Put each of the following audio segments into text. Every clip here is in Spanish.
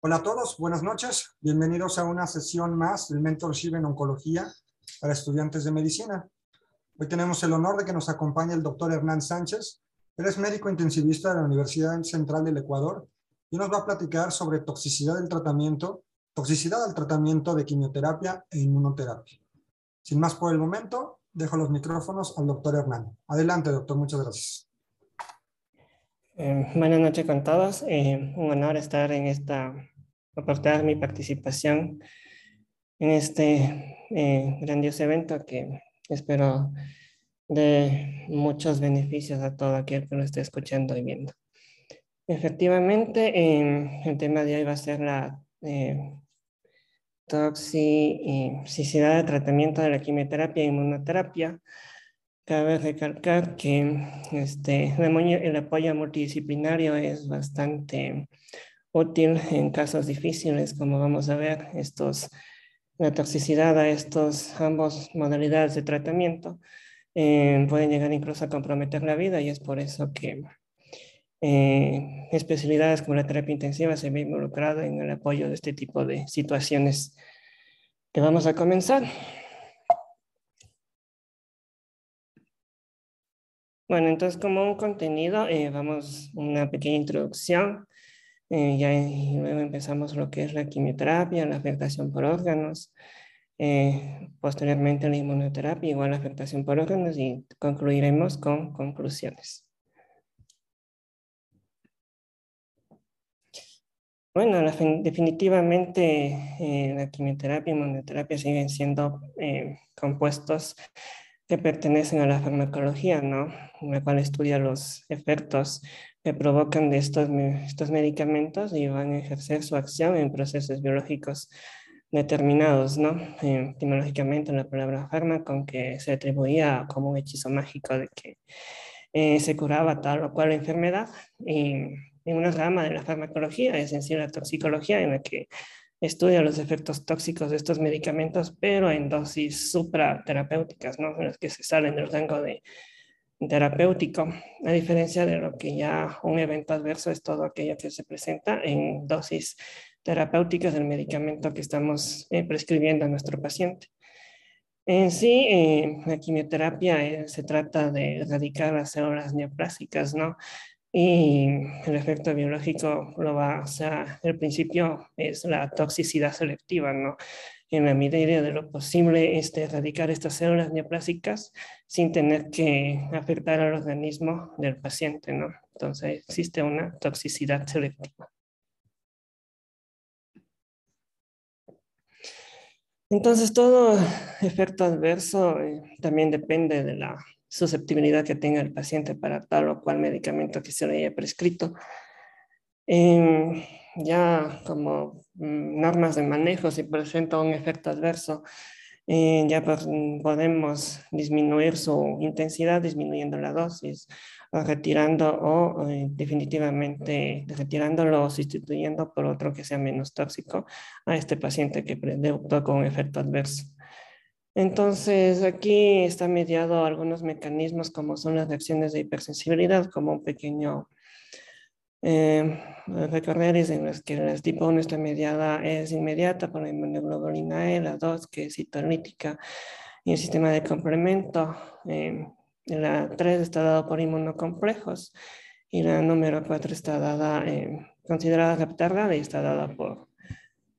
Hola a todos, buenas noches. Bienvenidos a una sesión más del Mentorship en Oncología para estudiantes de medicina. Hoy tenemos el honor de que nos acompañe el doctor Hernán Sánchez. Él es médico intensivista de la Universidad Central del Ecuador y nos va a platicar sobre toxicidad del tratamiento, toxicidad al tratamiento de quimioterapia e inmunoterapia. Sin más por el momento, dejo los micrófonos al doctor Hernán. Adelante, doctor, muchas gracias. Eh, buenas noches con todos. Eh, un honor estar en esta, aportar mi participación en este eh, grandioso evento que espero de muchos beneficios a todo aquel que lo esté escuchando y viendo. Efectivamente, el tema de hoy va a ser la toxicidad de tratamiento de la quimioterapia e inmunoterapia Cabe recalcar que este, el apoyo multidisciplinario es bastante útil en casos difíciles, como vamos a ver, estos, la toxicidad a estos ambos modalidades de tratamiento eh, pueden llegar incluso a comprometer la vida y es por eso que eh, especialidades como la terapia intensiva se ven involucrado en el apoyo de este tipo de situaciones que vamos a comenzar. Bueno, entonces como un contenido, eh, vamos una pequeña introducción, eh, ya, y luego empezamos lo que es la quimioterapia, la afectación por órganos, eh, posteriormente la inmunoterapia, igual la afectación por órganos y concluiremos con conclusiones. Bueno, definitivamente la quimioterapia y inmunoterapia siguen siendo compuestos que pertenecen a la farmacología, ¿no? La cual estudia los efectos que provocan de estos, estos medicamentos y van a ejercer su acción en procesos biológicos determinados, ¿no? Eh, etimológicamente la palabra fármaco, que se atribuía como un hechizo mágico de que eh, se curaba tal o cual enfermedad. Y en una rama de la farmacología, es decir, la toxicología, en la que estudia los efectos tóxicos de estos medicamentos, pero en dosis supraterapéuticas, ¿no? En las que se salen del rango de terapéutico, a diferencia de lo que ya un evento adverso es todo aquello que se presenta en dosis terapéuticas del medicamento que estamos eh, prescribiendo a nuestro paciente. En sí, eh, la quimioterapia eh, se trata de erradicar las células neoplásicas, ¿no? Y el efecto biológico lo va, o sea, el principio es la toxicidad selectiva, ¿no? En la medida de lo posible, este, erradicar estas células neoplásicas sin tener que afectar al organismo del paciente, ¿no? Entonces, existe una toxicidad selectiva. Entonces, todo efecto adverso eh, también depende de la susceptibilidad que tenga el paciente para tal o cual medicamento que se le haya prescrito. Em, ya como mm, normas de manejo, si presenta un efecto adverso, eh, ya podemos disminuir su intensidad disminuyendo la dosis, o retirando o eh, definitivamente retirándolo o sustituyendo por otro que sea menos tóxico a este paciente que debutó con un efecto adverso. Entonces, aquí está mediado algunos mecanismos como son las reacciones de hipersensibilidad, como un pequeño eh, en los que la tipo 1 está mediada, es inmediata por la inmunoglobulina E, la 2 que es citolítica y el sistema de complemento. Eh, la 3 está dada por inmunocomplejos y la número 4 está dada, eh, considerada retardada y está dada por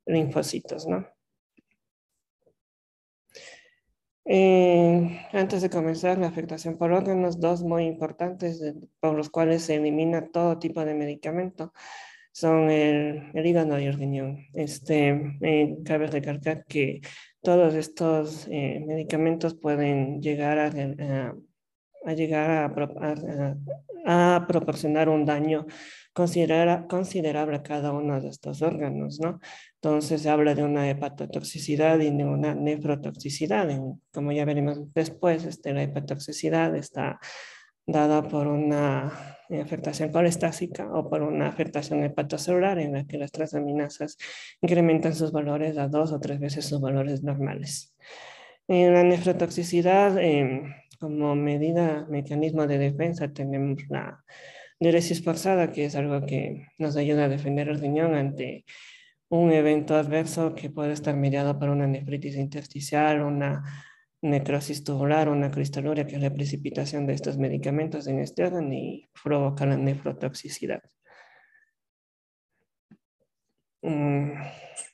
linfocitos, ¿no? Eh, antes de comenzar la afectación por órganos, dos muy importantes por los cuales se elimina todo tipo de medicamento son el, hígado y el riñón. Este, eh, cabe recalcar que todos estos eh, medicamentos pueden llegar a, llegar a, proporcionar un daño considerable a cada uno de estos órganos, ¿no? Entonces se habla de una hepatotoxicidad y de una nefrotoxicidad. Como ya veremos después, este, la hepatotoxicidad está dada por una afectación colestásica o por una afectación hepatocelular en la que las transaminasas incrementan sus valores a dos o tres veces sus valores normales. En la nefrotoxicidad, em, como medida, mecanismo de defensa, tenemos la diuresis forzada, que es algo que nos ayuda a defender el riñón ante un evento adverso que puede estar mediado por una nefritis intersticial, una necrosis tubular, una cristaluria, que es la precipitación de estos medicamentos en este órgano y provoca la nefrotoxicidad. Mm,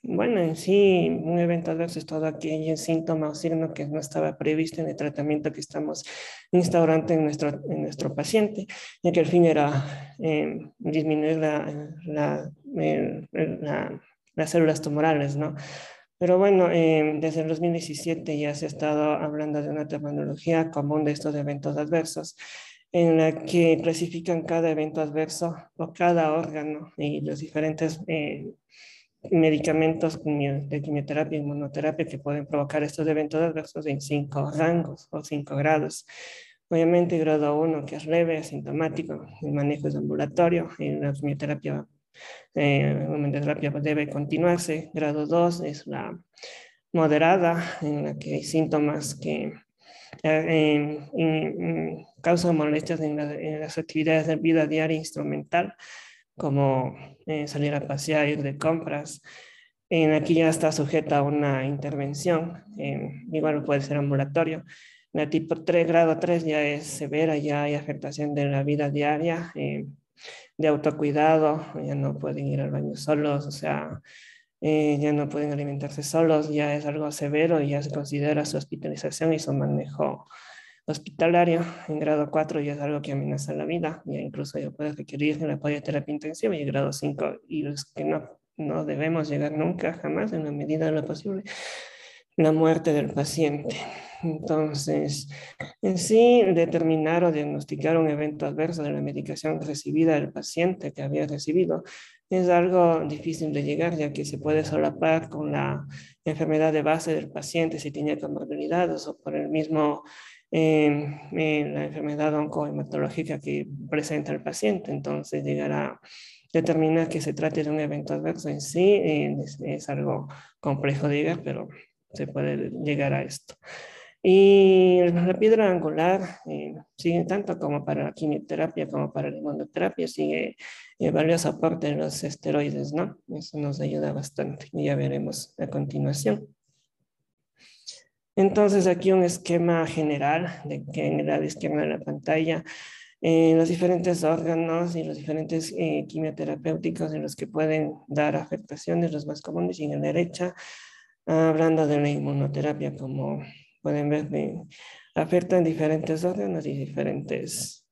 bueno, en sí, un evento adverso es todo aquel síntoma o signo que no estaba previsto en el tratamiento que estamos instaurando en nuestro, en nuestro paciente, ya que el fin era eh, disminuir la, las células tumorales, ¿no? Pero bueno, eh, desde el 2017 ya se ha estado hablando de una terminología común de estos eventos adversos, en la que clasifican cada evento adverso o cada órgano y los diferentes eh, medicamentos de quimioterapia y inmunoterapia que pueden provocar estos eventos adversos en cinco rangos o cinco grados. Obviamente, grado 1, que es leve, asintomático, el manejo es ambulatorio, y la quimioterapia, eh, la debe continuarse. Grado 2 es la moderada, en la que hay síntomas que eh, causan molestias en, en, las actividades de vida diaria instrumental como eh, salir a pasear, ir de compras. En aquí ya está sujeta a una intervención, igual puede ser ambulatorio. La tipo 3, grado 3 ya es severa, ya hay afectación de la vida diaria, eh, de autocuidado, ya no pueden ir al baño solos, o sea, eh, ya no pueden alimentarse solos, ya es algo severo y ya se considera su hospitalización y su manejo hospitalario en grado 4 ya es algo que amenaza la vida, ya incluso ya puede requerir el apoyo de terapia intensiva y en grado 5 y es que no, no debemos llegar nunca, jamás en la medida de lo posible, la muerte del paciente. Entonces, en sí, determinar o diagnosticar un evento adverso de la medicación recibida del paciente que había recibido es algo difícil de llegar, ya que se puede solapar con la enfermedad de base del paciente si tiene comorbilidades o por el mismo la enfermedad oncohematológica que presenta el paciente. Entonces, llegar a determinar que se trate de un evento adverso en sí es, algo complejo llegar, pero se puede llegar a esto. Y la piedra angular eh, sigue tanto como para la quimioterapia como para la inmunoterapia, sigue el valioso aporte de los esteroides, ¿no? Eso nos ayuda bastante y ya veremos a continuación. Entonces aquí un esquema general de que en la izquierda de la pantalla eh, los diferentes órganos y los diferentes eh, quimioterapéuticos en los que pueden dar afectaciones, los más comunes, y en la derecha, hablando de la inmunoterapia, como pueden ver, afectan diferentes órganos y diferentes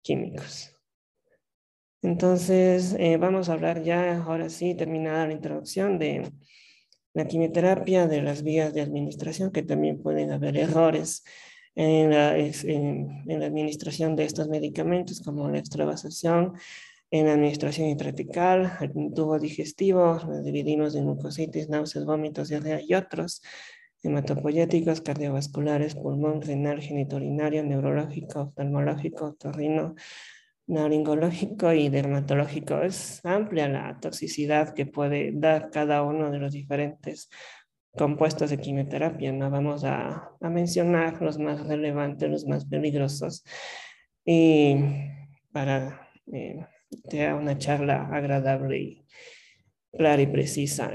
químicos. Entonces, eh, vamos a hablar ya, ahora sí, terminada la introducción de la quimioterapia, de las vías de administración, que también pueden haber errores en la, en, la administración de estos medicamentos, como la extravasación, en la administración intratecal, el tubo digestivo, dividimos en mucositis, náuseas, vómitos, diarrea y otros, hematopoyéticos, cardiovasculares, pulmón, renal, geniturinario, neurológico, oftalmológico, torrino, naringológico y dermatológico. Es amplia la toxicidad que puede dar cada uno de los diferentes compuestos de quimioterapia. No vamos a, mencionar los más relevantes, los más peligrosos. Y para eh, tener una charla agradable y clara y precisa.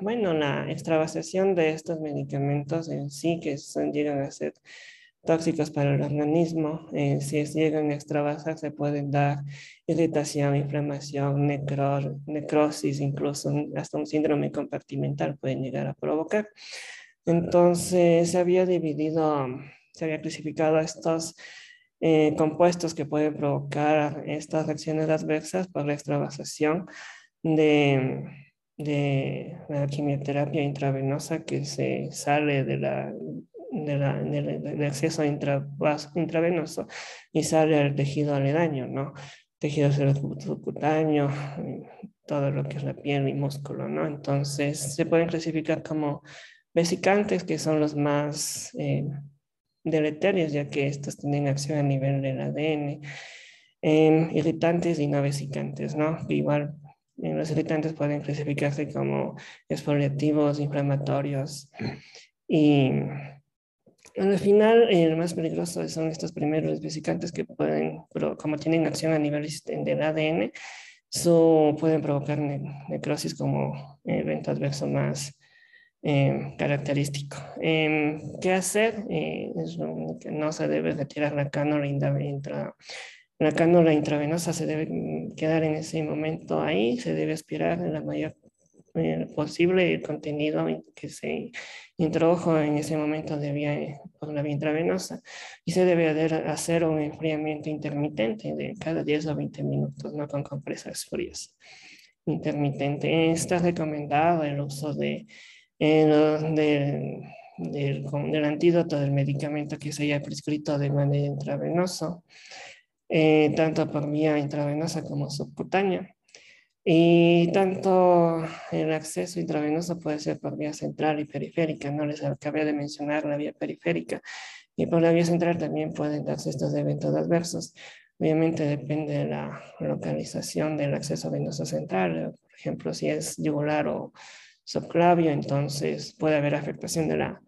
bueno, la extravasación de estos medicamentos en sí que son, llegan a ser tóxicos para el organismo. Eh, si llegan a extravasar, se pueden dar irritación, inflamación, necrosis, incluso hasta un síndrome compartimental pueden llegar a provocar. Entonces, se había dividido, se había clasificado estos eh, compuestos que pueden provocar estas reacciones adversas por la extravasación de, de la quimioterapia intravenosa que se sale de la del, acceso intravenoso y sale al tejido aledaño, ¿no? Tejido subcutáneo, todo lo que es la piel y músculo, ¿no? Entonces se pueden clasificar como vesicantes, que son los más eh, deleterios, ya que estos tienen acción a nivel del ADN, eh, irritantes y no vesicantes, ¿no? Igual los irritantes pueden clasificarse como exfoliativos, inflamatorios y al final, el más peligroso son estos primeros vesicantes que pueden, pero como tienen acción a nivel del ADN, su, pueden provocar necrosis como evento adverso más eh, característico. Em, ¿Qué hacer? Eh, no se debe retirar la cánula intra, la cánula intravenosa se debe quedar en ese momento ahí, se debe aspirar en la mayor eh, posible el contenido que se introdujo en ese momento de vía, por la vía intravenosa y se debe hacer un enfriamiento intermitente de cada 10 o 20 minutos, no con compresas frías. Intermitente. Está recomendado el uso de, del, del, antídoto del medicamento que se haya prescrito de manera intravenosa, eh, tanto por vía intravenosa como subcutánea. Y tanto el acceso intravenoso puede ser por vía central y periférica, no les acabé de mencionar la vía periférica. Y por la vía central también pueden darse estos eventos adversos. Obviamente depende de la localización del acceso venoso central. Por ejemplo, si es yugular o subclavio, entonces puede haber afectación de la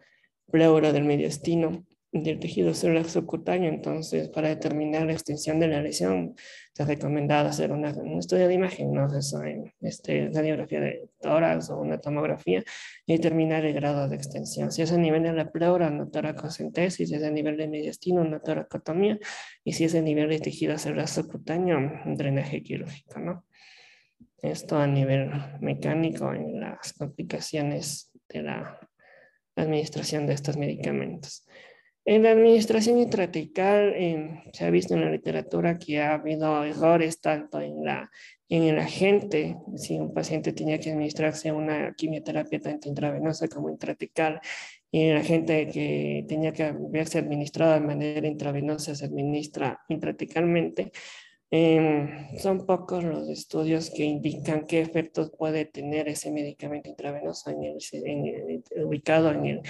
pleura del mediastino del tejido celular subcutáneo. Entonces, para determinar la extensión de la lesión, se ha recomendado hacer una, un estudio de imagen, ¿no? Eso en este, radiografía de tórax o una tomografía y determinar el grado de extensión. Si es a nivel de la pleura, una toracocentesis, si es a nivel de mediastino, una toracotomía, y si es a nivel de tejido celular subcutáneo, un drenaje quirúrgico, ¿no? Esto a nivel mecánico en las complicaciones de la administración de estos medicamentos. En la administración intratecal eh, se ha visto en la literatura que ha habido errores tanto en, la, en el agente, si un paciente tenía que administrarse una quimioterapia tanto intravenosa como intratecal, y el agente que tenía que haberse administrado de manera intravenosa se administra intratecalmente. Eh, son pocos los estudios que indican qué efectos puede tener ese medicamento intravenoso en el, ubicado en el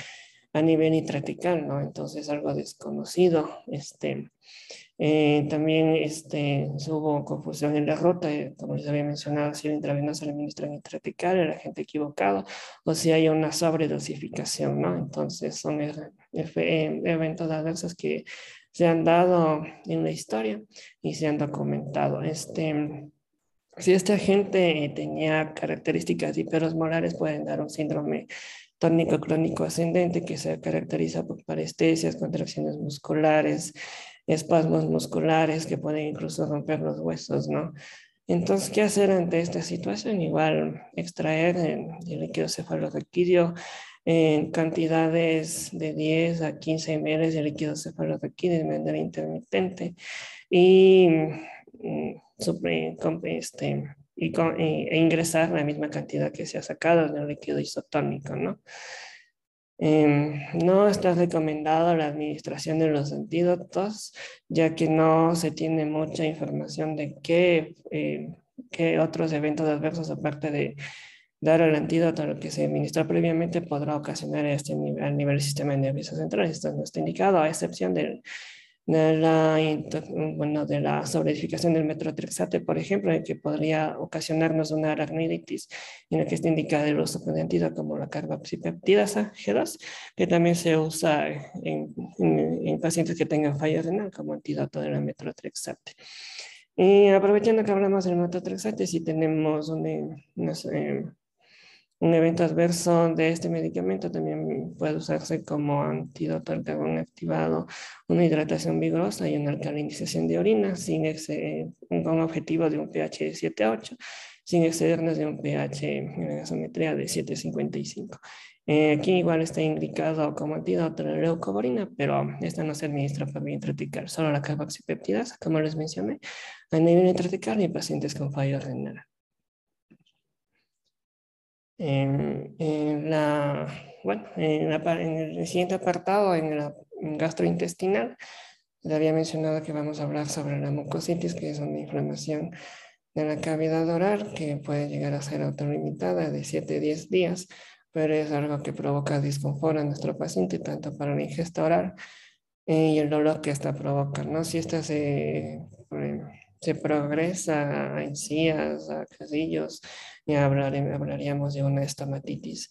a nivel intratecal, ¿no? Entonces algo desconocido. Este, eh, también este, hubo confusión en la ruta, eh, como les había mencionado, si el intravenoso le administran intratecal, era gente equivocado, o si hay una sobredosificación, ¿no? Entonces son eh, eventos adversos que se han dado en la historia y se han documentado. Este, si este agente tenía características hiperosmolares, pueden dar un síndrome tónico crónico ascendente que se caracteriza por parestesias, contracciones musculares, espasmos musculares que pueden incluso romper los huesos, ¿no? Entonces, ¿qué hacer ante esta situación? Igual extraer el, líquido cefalorraquídeo en cantidades de 10 a 15 ml de líquido cefalorraquídeo de manera intermitente y mm, este, y e ingresar la misma cantidad que se ha sacado del líquido isotónico, ¿no? Em, no está recomendado la administración de los antídotos, ya que no se tiene mucha información de qué, eh, qué otros eventos adversos, aparte de dar el antídoto a lo que se administró previamente, podrá ocasionar este nivel, al nivel del sistema nervioso central. Esto no está indicado, a excepción del de la, bueno, de la sobreedificación del metrotrexate, por ejemplo, que podría ocasionarnos una aracnoiditis, en la que está indicado el uso de antídoto como la carboxipeptidasa G2, que también se usa en, en, pacientes que tengan falla renal como antídoto de la metrotrexate. Y aprovechando que hablamos del metrotrexate, si tenemos un, no sé, un evento adverso de este medicamento también puede usarse como antídoto al carbón activado, una hidratación vigorosa y una alcalinización de orina sin con objetivo de un pH de 7 a 8, sin excedernos de un pH en gasometría de 7,55. Eh, aquí igual está indicado como antídoto la leucoborina, pero esta no se administra por vía intratecal, solo la carboxipeptidasa, como les mencioné, a nivel intratecal y en pacientes con fallo renal. En, la, bueno, en, el siguiente apartado, en la gastrointestinal, le había mencionado que vamos a hablar sobre la mucositis, que es una inflamación de la cavidad oral que puede llegar a ser autolimitada de 7 a 10 días, pero es algo que provoca disconfort a nuestro paciente, tanto para la ingesta oral eh, y el dolor que esta provoca. ¿no? Si esta se, se progresa a encías, a casillos, y hablaríamos de una estomatitis.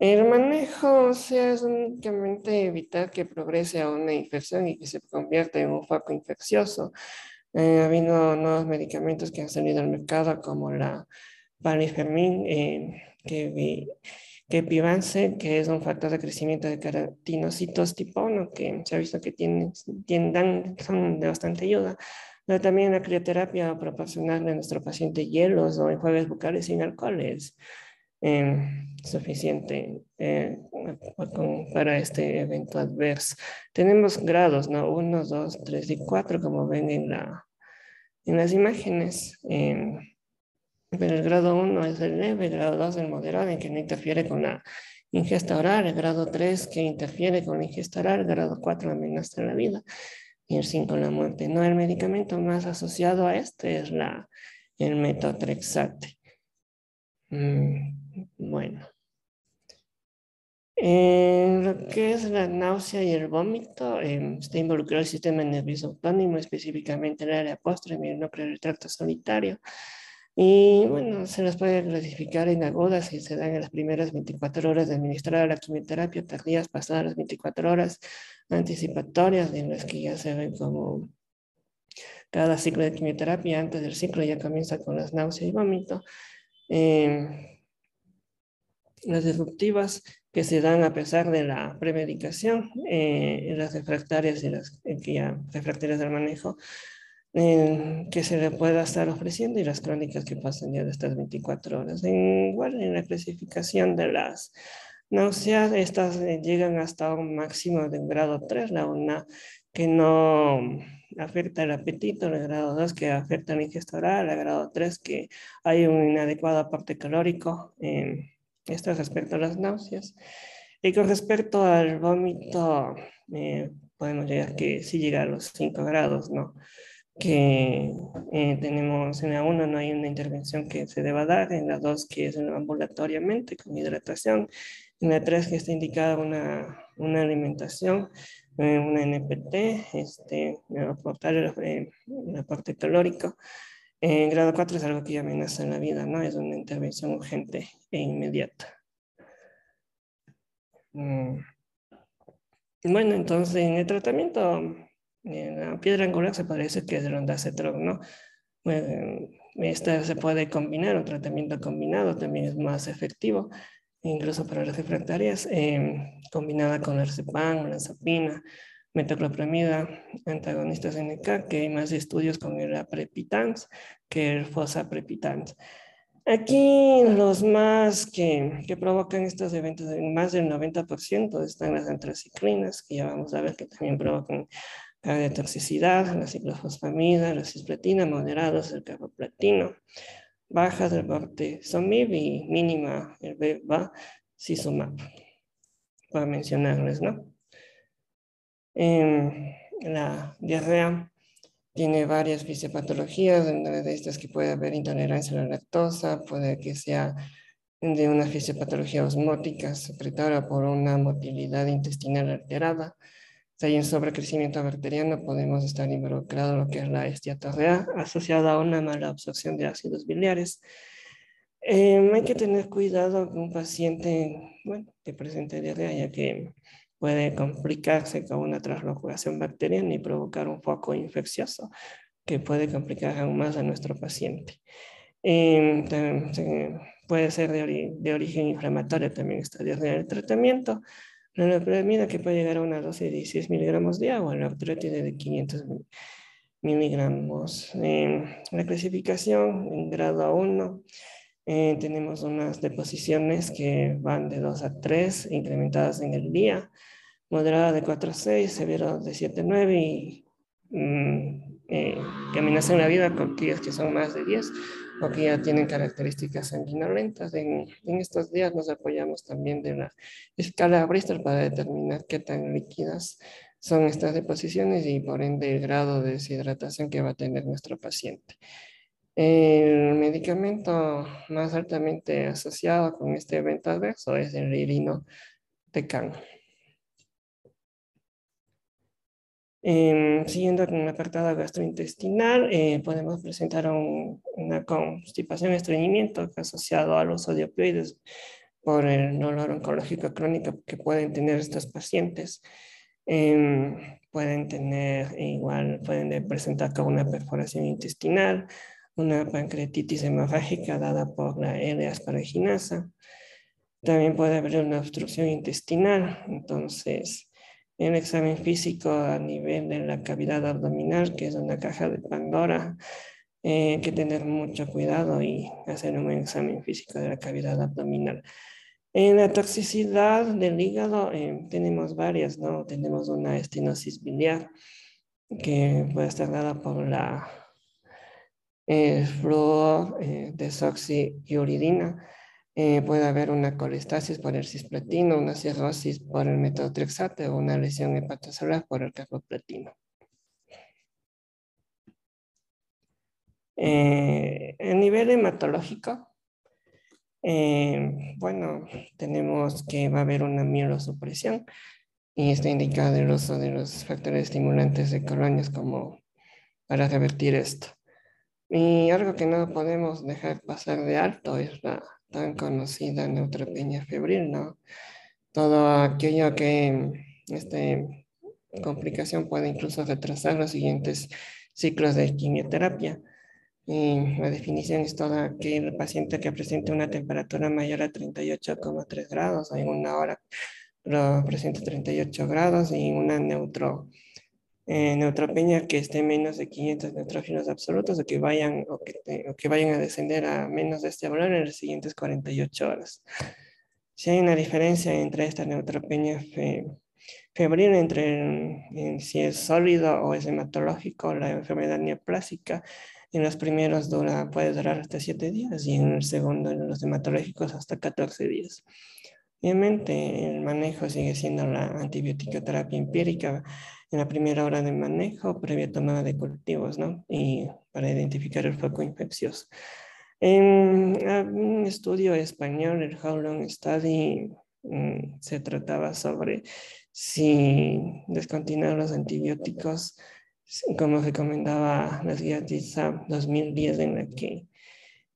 El manejo, o sea, es únicamente evitar que progrese a una infección y que se convierta en un foco infeccioso. ha habido nuevos medicamentos que han salido al mercado como la palifermin, que que Pivance, que es un factor de crecimiento de keratinocitos tipo 1, que se ha visto que tienen, tienen son de bastante ayuda, también la crioterapia proporcionarle a nuestro paciente hielos o enjuagues bucales sin alcohol es eh, suficiente eh, para este evento adverso. Tenemos grados, ¿no? 1, 2, 3 y 4, como ven en, la, en las imágenes. Eh, pero el grado 1 es el leve, el grado 2 el moderado, en que no interfiere con la ingesta oral, el grado 3 que interfiere con la ingesta oral, el grado 4 amenaza la vida y el 5 la muerte. No, el medicamento más asociado a este es la, el metotrexate. Mm, bueno. En lo que es la náusea y el vómito, eh, está involucrado el sistema nervioso autónomo, específicamente el área postre y el núcleo del tracto solitario. Y bueno, se las puede clasificar en agudas si se dan en las primeras 24 horas de administrar la quimioterapia, tardías pasadas las 24 horas anticipatorias, en las que ya se ven como cada ciclo de quimioterapia, antes del ciclo ya comienza con las náuseas y vómito. Em, las disruptivas que se dan a pesar de la premedicación, eh, las refractarias y las eh, que ya refractarias del manejo, que se le pueda estar ofreciendo y las crónicas que pasan ya de estas 24 horas. En, igual en la clasificación de las náuseas, estas eh, llegan hasta un máximo de grado 3, la una que no afecta el apetito, el grado 2 que afecta la ingesta oral, el grado 3 que hay un inadecuado aporte calórico. esto respecto a las náuseas. Y con respecto al vómito, eh, podemos llegar que sí llega a los 5 grados, ¿no? Que eh, tenemos en la 1 no hay una intervención que se deba dar, en la 2 que es ambulatoriamente con hidratación, en la 3 que está indicada una, una alimentación, eh, una NPT, este, aportar eh, el aporte calórico. En grado 4 es algo que ya amenaza en la vida, ¿no? Es una intervención urgente e inmediata. Mm. Bueno, entonces en el tratamiento la piedra angular se parece que es el ondacetrol, ¿no? esta se puede combinar, un tratamiento combinado también es más efectivo, incluso para las refractarias, eh, combinada con ercepan, la sapina, metoclopramida, antagonistas NK, que hay más estudios con el aprepitans que el fosaprepitans. Aquí los más que, que, provocan estos eventos, más del 90% están las antraciclinas, que ya vamos a ver que también provocan de toxicidad, la ciclofosfamida, la cisplatina, moderados el carboplatino, baja del bortezomib y mínima el bevacizumab, para mencionarles, ¿no? Em, la diarrea tiene varias fisiopatologías, una de estas que puede haber intolerancia a la lactosa, puede que sea de una fisiopatología osmótica secretada por una motilidad intestinal alterada, si hay un sobrecrecimiento bacteriano, podemos estar involucrados en lo que es la esteatorrea asociada a una mala absorción de ácidos biliares. Em, hay que tener cuidado con un paciente bueno, que presente diarrea, ya que puede complicarse con una translocación bacteriana y provocar un foco infeccioso que puede complicar aún más a nuestro paciente. Eh, puede ser de, origen inflamatorio también esta diarrea del tratamiento. La prolamina que puede llegar a una dosis de 16 miligramos de agua, la otra tiene de 500 miligramos. la clasificación en grado 1 eh, tenemos unas deposiciones que van de 2 a 3 incrementadas en el día, moderada de 4 a 6, severo de 7 a 9 y mm, eh, que amenazan la vida con aquellas que son más de 10 o que ya tienen características sanguinolentas. En, en estos días nos apoyamos también de la escala Bristol para determinar qué tan líquidas son estas deposiciones y por ende el grado de deshidratación que va a tener nuestro paciente. El medicamento más altamente asociado con este evento adverso es el irinotecan. Eh, siguiendo con el apartado gastrointestinal, eh, podemos presentar una constipación, estreñimiento asociado al uso de opioides por el dolor oncológico crónico que pueden tener estos pacientes. Em, pueden tener, igual pueden presentar con una perforación intestinal, una pancreatitis hemorrágica dada por la L-asparaginasa. También puede haber una obstrucción intestinal, entonces el examen físico a nivel de la cavidad abdominal, que es una caja de Pandora, eh, hay que tener mucho cuidado y hacer un examen físico de la cavidad abdominal. En la toxicidad del hígado eh, tenemos varias, ¿no? Tenemos una estenosis biliar que puede estar dada por la eh, fluor, eh, desoxiuridina. Eh, puede haber una colestasis por el cisplatino, una cirrosis por el metotrexate o una lesión hepatocelular por el carboplatino. Eh, a nivel hematológico, eh, bueno, tenemos que va a haber una mielosupresión y está indicado el uso de los factores estimulantes de colonias como para revertir esto. Y algo que no podemos dejar pasar de alto es la tan conocida neutropenia febril, ¿no? Todo aquello que esta complicación puede incluso retrasar los siguientes ciclos de quimioterapia. Y la definición es todo aquel paciente que presente una temperatura mayor a 38,3 grados en una hora, pero presente 38 grados y una neutro, eh, neutropenia que esté menos de 500 neutrófilos absolutos o que, vayan, o que, o que vayan a descender a menos de este valor en las siguientes 48 horas. Si hay una diferencia entre esta neutropenia febril, entre si es sólido o es hematológico, la enfermedad neoplásica, en los primeros dura, puede durar hasta 7 días y en el segundo, en los hematológicos, hasta 14 días. Obviamente, el manejo sigue siendo la antibiótico terapia empírica en la primera hora de manejo, previa tomada de cultivos, ¿no? Y para identificar el foco infeccioso. En un estudio español, el How Long Study, mm, se trataba sobre si descontinuar los antibióticos como recomendaba las guías de ISAP 2010 en la que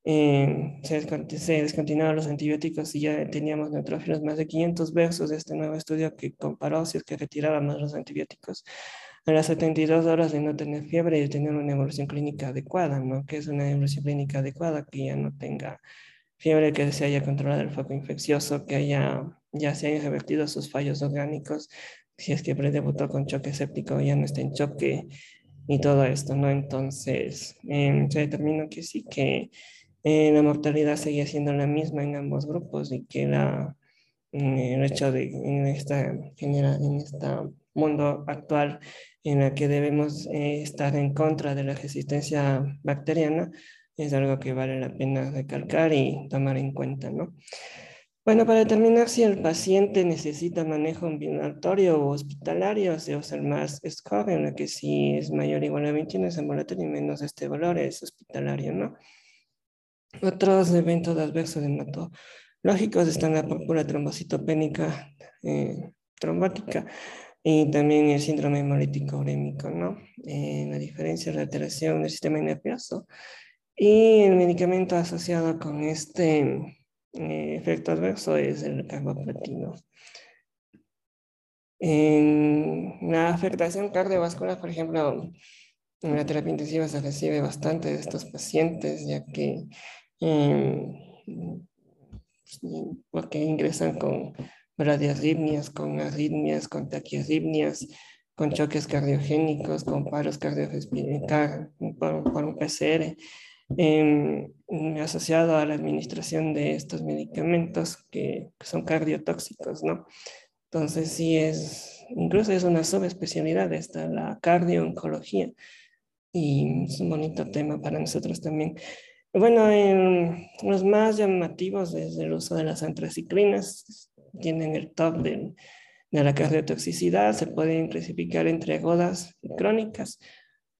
eh, se, descontinuaron los antibióticos y ya teníamos neutrófilos más de 500 versos de este nuevo estudio que comparó si es que retirábamos los antibióticos a las 72 horas de no tener fiebre y tener una evolución clínica adecuada, ¿no? Que es una evolución clínica adecuada, que ya no tenga fiebre, que se haya controlado el foco infeccioso, que haya, ya se hayan revertido sus fallos orgánicos, si es que predebutó con choque séptico, ya no está en choque y todo esto, ¿no? Entonces, em, se determinó que sí, que eh, la mortalidad seguía siendo la misma en ambos grupos y que la, mm, el hecho de en esta, en este mundo actual en el que debemos eh, estar en contra de la resistencia bacteriana es algo que vale la pena recalcar y tomar en cuenta, ¿no? Bueno, para determinar si el paciente necesita manejo ambulatorio o hospitalario, se usa el más score, en la que si es mayor o igual a 21 es ambulatorio y menos este valor es hospitalario, ¿no? Otros eventos adversos hematológicos están la púrpura trombocitopénica eh, trombótica y también el síndrome hemolítico urémico, ¿no? Eh, la diferencia la alteración del sistema nervioso y el medicamento asociado con este eh, efecto adverso es el carboplatino. En la afectación cardiovascular, por ejemplo, en la terapia intensiva se recibe bastante de estos pacientes, ya que porque ingresan con bradiarritmias, con arritmias, con taquiarritmias, con choques cardiogénicos, con paros cardiorrespiratorios por, por un PCR asociado a la administración de estos medicamentos que, son cardiotóxicos, ¿no? Entonces sí es, incluso es una subespecialidad esta, la cardiooncología, y es un bonito tema para nosotros también. Bueno, los más llamativos es el uso de las antraciclinas, tienen el top de, la cardiotoxicidad, se pueden clasificar entre agudas y crónicas.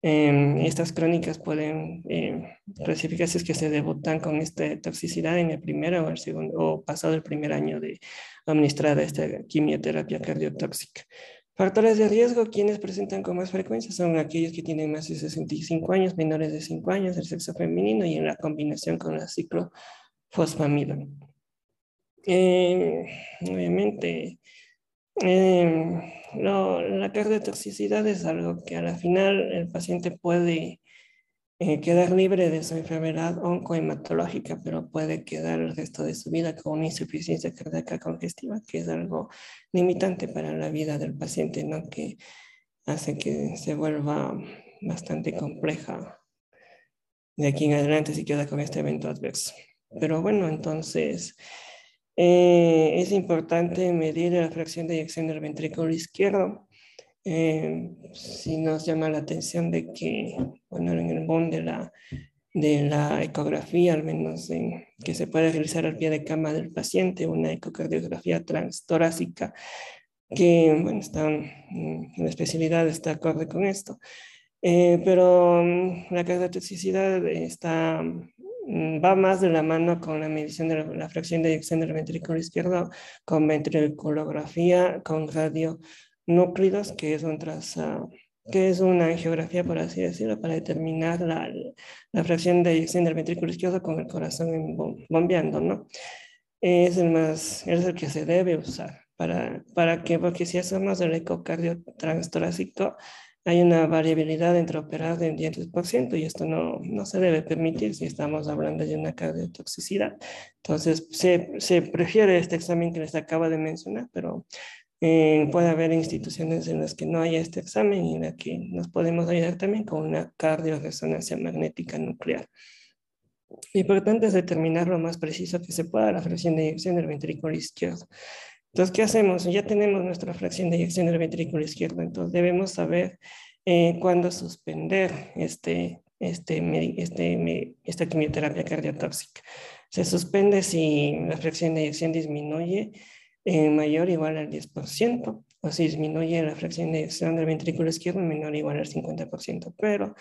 Em, estas crónicas pueden eh, clasificarse es que se debutan con esta toxicidad en el primer o el segundo o pasado el primer año de administrada esta quimioterapia cardiotóxica. Factores de riesgo, quienes presentan con más frecuencia son aquellos que tienen más de 65 años, menores de 5 años, el sexo femenino y en la combinación con la ciclofosfamida. Eh, obviamente, Eh, la cardiotoxicidad es algo que a la final el paciente puede eh, quedar libre de su enfermedad oncohematológica, pero puede quedar el resto de su vida con una insuficiencia cardíaca congestiva, que es algo limitante para la vida del paciente, ¿no? que hace que se vuelva bastante compleja de aquí en adelante si queda con este evento adverso. Pero bueno, entonces eh, es importante medir la fracción de eyección del ventrículo izquierdo eh, si nos llama la atención de que, bueno, en el BON de la, de la ecografía, al menos en, que se puede realizar al pie de cama del paciente, una ecocardiografía transtorácica, que, bueno, está en la especialidad está acorde con esto. Eh, pero mm, la cardiotoxicidad está, mm, va más de la mano con la medición de la, fracción de eyección del ventrículo izquierdo, con ventriculografía, con radio núclidos, que es, que es una geografía, por así decirlo, para determinar la, la fracción de eyección del ventrículo izquierdo con el corazón bombeando, ¿no? Es el, más, es el que se debe usar. ¿Para, para que Porque si hacemos el ecocardio transtorácico, hay una variabilidad entre operar de 10% y esto no, no se debe permitir si estamos hablando de una cardiotoxicidad. Entonces, se, se prefiere este examen que les acabo de mencionar, pero eh, puede haber instituciones en las que no haya este examen y en las que nos podemos ayudar también con una cardioresonancia magnética nuclear. Lo importante es determinar lo más preciso que se pueda la fracción de eyección del ventrículo izquierdo. Entonces, ¿qué hacemos? Ya tenemos nuestra fracción de eyección del ventrículo izquierdo, entonces debemos saber eh, cuándo suspender este, este, este, esta quimioterapia cardiotóxica. Se suspende si la fracción de eyección disminuye mayor o igual al 10%, o si disminuye la fracción de eyección del ventrículo izquierdo menor o igual al 50%. Pero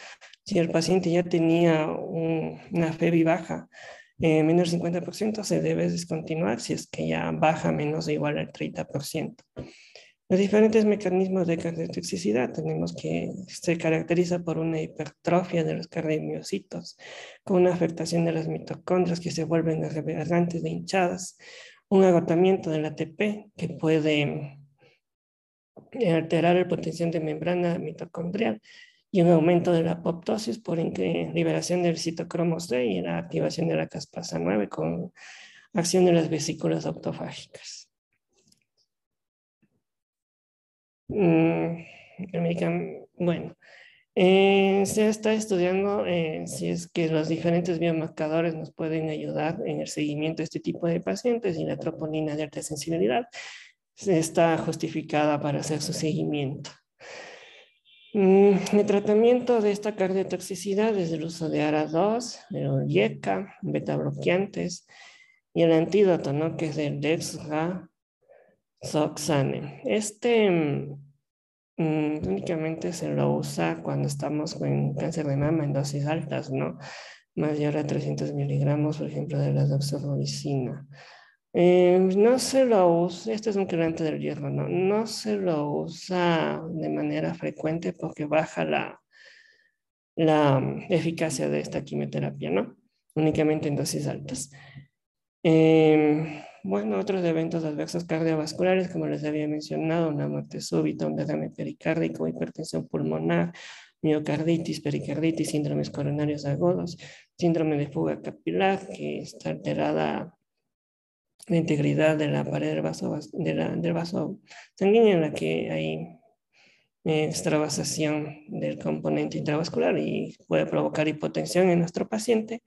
si el paciente ya tenía una FEBI baja, eh, menor 50%, se debe descontinuar si es que ya baja menos o igual al 30%. Los diferentes mecanismos de cardiotoxicidad tenemos que se caracteriza por una hipertrofia de los cardiomiocitos, con una afectación de las mitocondrias que se vuelven aberrantes de hinchadas, un agotamiento del ATP que puede eh, alterar el potencial de membrana mitocondrial y un aumento de la apoptosis por liberación del citocromo C y la activación de la caspasa 9 con acción de las vesículas autofágicas. Mm, bueno, eh, se está estudiando eh, si es que los diferentes biomarcadores nos pueden ayudar en el seguimiento de este tipo de pacientes y la troponina de alta sensibilidad está justificada para hacer su seguimiento. Mm, el tratamiento de esta cardiotoxicidad es el uso de ARA2, el IECA, beta bloqueantes y el antídoto, ¿no? que es el dexrazoxane. Este mm, únicamente se lo usa cuando estamos con cáncer de mama en dosis altas, ¿no? Mayor a 300 miligramos, por ejemplo, de la doxorubicina. Eh, no se lo usa, este es un quelante del hierro, ¿no? No se lo usa de manera frecuente porque baja la, la mm, eficacia de esta quimioterapia, ¿no? Únicamente en dosis altas. Eh, bueno, otros eventos adversos cardiovasculares, como les había mencionado, una muerte súbita, un derrame pericárdico, hipertensión pulmonar, miocarditis, pericarditis, síndromes coronarios agudos, síndrome de fuga capilar, que está alterada la integridad de la pared del vaso, del vaso sanguíneo en la que hay extravasación del componente intravascular y puede provocar hipotensión en nuestro paciente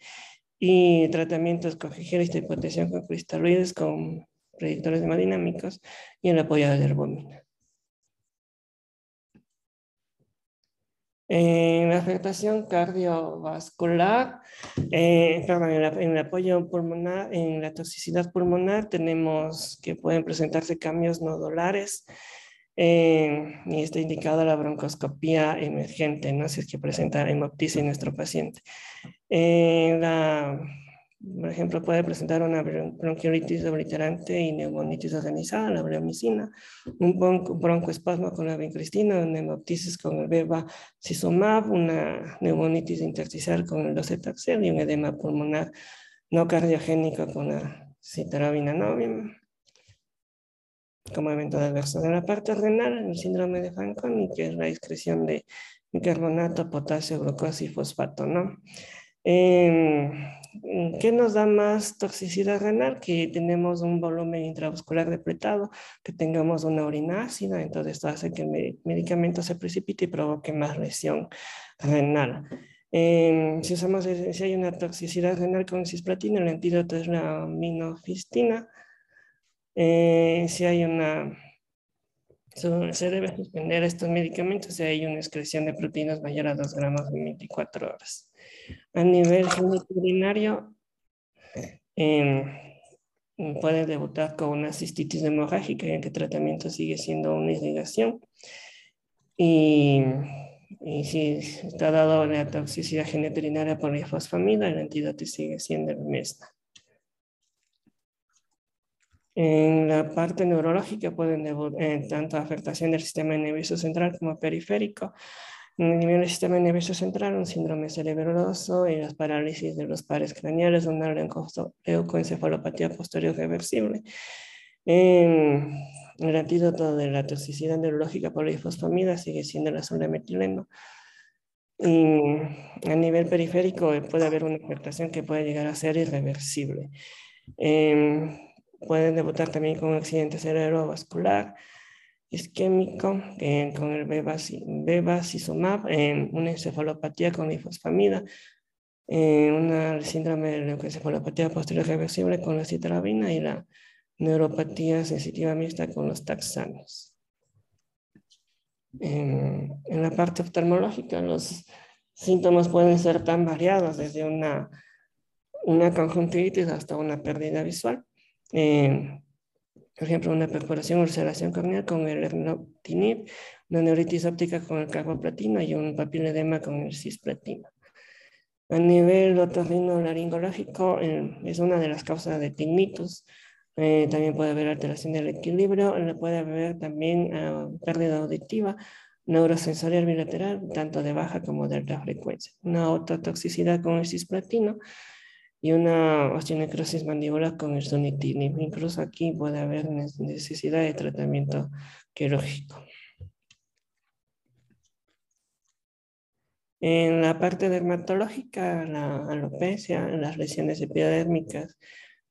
y tratamientos con de hipotensión con cristaloides con predictores hemodinámicos y el apoyo de la herbomina. En la afectación cardiovascular, eh, perdón, en, el apoyo pulmonar, en la toxicidad pulmonar tenemos que pueden presentarse cambios nodulares eh, y está indicada la broncoscopía emergente, no si es que presenta hemoptisis en nuestro paciente. Eh, por ejemplo, puede presentar una bronquiolitis obliterante y neumonitis organizada, la bleomicina, un broncoespasmo con la vincristina, una hemoptisis con el bevacizumab, una neumonitis intersticial con el docetaxel y un edema pulmonar no cardiogénico con la citarabina novia. como evento adverso. De la parte renal, el síndrome de Fanconi, que es la excreción de bicarbonato, potasio, glucosa y fosfato, ¿no? Em, ¿Qué nos da más toxicidad renal? Que tenemos un volumen intravascular depletado, que tengamos una orina ácida, entonces esto hace que el medicamento se precipite y provoque más lesión renal. Em, si, usamos, si hay una toxicidad renal con cisplatina, el antídoto es la minofistina. Eh, si hay una se debe suspender estos medicamentos si hay una excreción de proteínas mayor a 2 gramos en 24 horas. A nivel urinario, eh, puede debutar con una cistitis hemorrágica, en que el tratamiento sigue siendo una irrigación. Y, si está dado la toxicidad genitourinaria por ifosfamida, el antídoto sigue siendo el MESNA. En la parte neurológica pueden eh, tanto afectación del sistema nervioso central como periférico. Nivel sistema nervioso central, un síndrome cerebroso y las parálisis de los pares craneales, una leucoencefalopatía posterior reversible. el antídoto de la toxicidad neurológica por la sigue siendo azul de metileno. Y a nivel periférico puede haber una afectación que puede llegar a ser irreversible. Eh, Pueden debutar también con un accidente cerebrovascular isquémico con el bevacizumab, en una encefalopatía con lifosfamida, en una síndrome de encefalopatía posterior reversible con la citrabina y la neuropatía sensitiva mixta con los taxanos. En, en, la parte oftalmológica, los síntomas pueden ser tan variados, desde una, una conjuntivitis hasta una pérdida visual. Eh, por ejemplo, una perforación o ulceración corneal con el erlotinib, una neuritis óptica con el carboplatino y un papiledema con el cisplatino. A nivel otorrinolaringológico, eh, es una de las causas de tinnitus. Eh, también puede haber alteración del equilibrio, puede haber también ah, pérdida auditiva, neurosensorial bilateral, tanto de baja como de alta frecuencia. Una ototoxicidad con el cisplatino y una osteonecrosis mandibular con el sunitinib. Incluso aquí puede haber necesidad de tratamiento quirúrgico. En la parte dermatológica, la alopecia, las lesiones epidérmicas,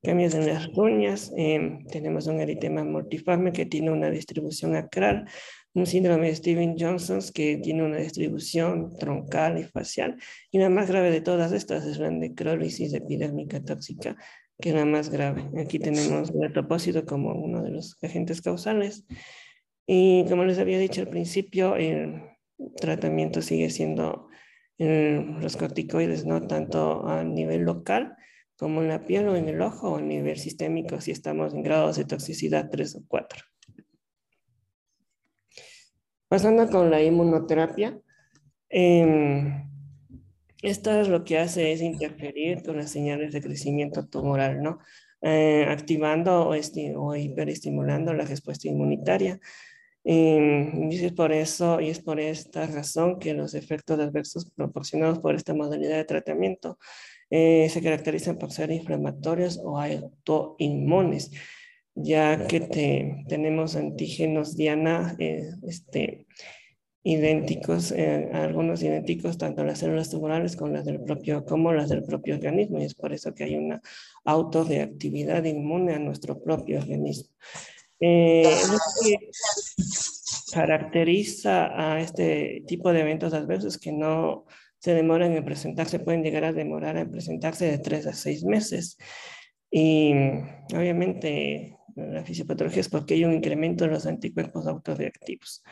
cambios en las uñas, eh, tenemos un eritema multiforme que tiene una distribución acral, un síndrome de Steven Johnson que tiene una distribución troncal y facial. Y la más grave de todas estas es la necrólisis epidérmica tóxica, que es la más grave. Aquí tenemos el propósito como uno de los agentes causales. Y como les había dicho al principio, el tratamiento sigue siendo los corticoides, no tanto a nivel local como en la piel o en el ojo o a nivel sistémico si estamos en grados de toxicidad 3 o 4. Pasando con la inmunoterapia, eh, esto lo que hace es interferir con las señales de crecimiento tumoral, ¿no? Eh, activando o, o, hiperestimulando la respuesta inmunitaria. Em, y es por eso y es por esta razón que los efectos adversos proporcionados por esta modalidad de tratamiento eh, se caracterizan por ser inflamatorios o autoinmunes ya que tenemos antígenos Diana eh, este, idénticos, eh, algunos idénticos tanto las células tumorales como las del propio, como las del propio organismo, y es por eso que hay una autorreactividad inmune a nuestro propio organismo. Eh, caracteriza a este tipo de eventos adversos que no se demoran en presentarse, pueden llegar a demorar en presentarse de tres a seis meses. Y obviamente la fisiopatología es porque hay un incremento en los anticuerpos autorreactivos.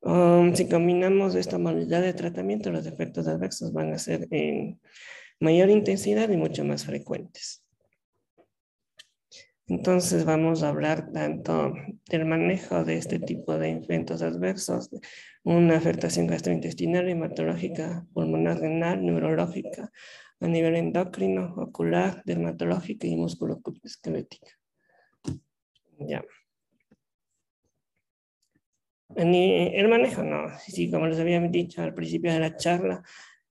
Um, si combinamos esta modalidad de tratamiento, los efectos adversos van a ser en mayor intensidad y mucho más frecuentes. Entonces vamos a hablar tanto del manejo de este tipo de eventos adversos, una afectación gastrointestinal, hematológica, pulmonar, renal, neurológica, a nivel endocrino, ocular, dermatológica y musculoesquelética. Ya. El manejo, no. Sí, como les había dicho al principio de la charla,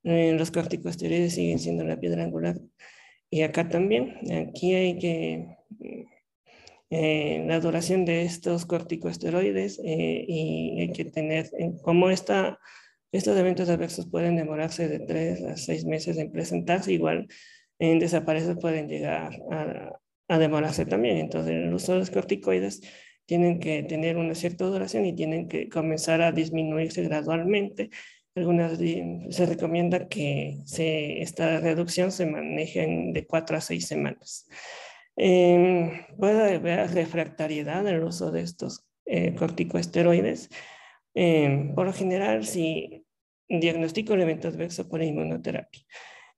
eh, los corticosteroides siguen siendo la piedra angular. Y acá también, aquí hay que eh, la duración de estos corticosteroides eh, y hay que tener, como esta, estos eventos adversos pueden demorarse de tres a seis meses en presentarse, igual en desaparecer pueden llegar a, a demorarse también. Entonces, el uso de los corticoides tienen que tener una cierta duración y tienen que comenzar a disminuirse gradualmente. Algunas se recomienda que se, esta reducción se maneje de cuatro a seis semanas. Eh, puede haber refractariedad en el uso de estos eh, corticosteroides. Em, por lo general, si diagnostico el evento adverso por inmunoterapia,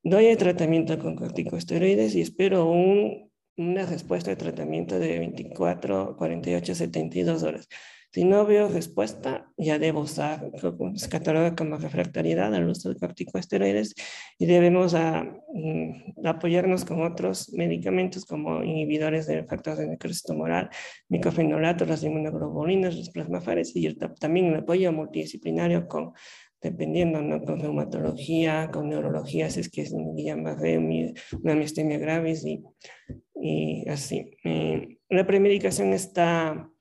doy el tratamiento con corticosteroides y espero un una respuesta de tratamiento de 24, 48, 72 horas. Si no veo respuesta, ya debo usar, se cataloga como refractariedad al uso de corticosteroides y debemos a, ah, mm, apoyarnos con otros medicamentos como inhibidores del factor de necrosis tumoral, micofenolato, las inmunoglobulinas, los plasmafares y también el apoyo multidisciplinario con dependiendo, ¿no? Con reumatología, con neurología, si es que es un una miastemia gravis y, y así. Eh, la premedicación está,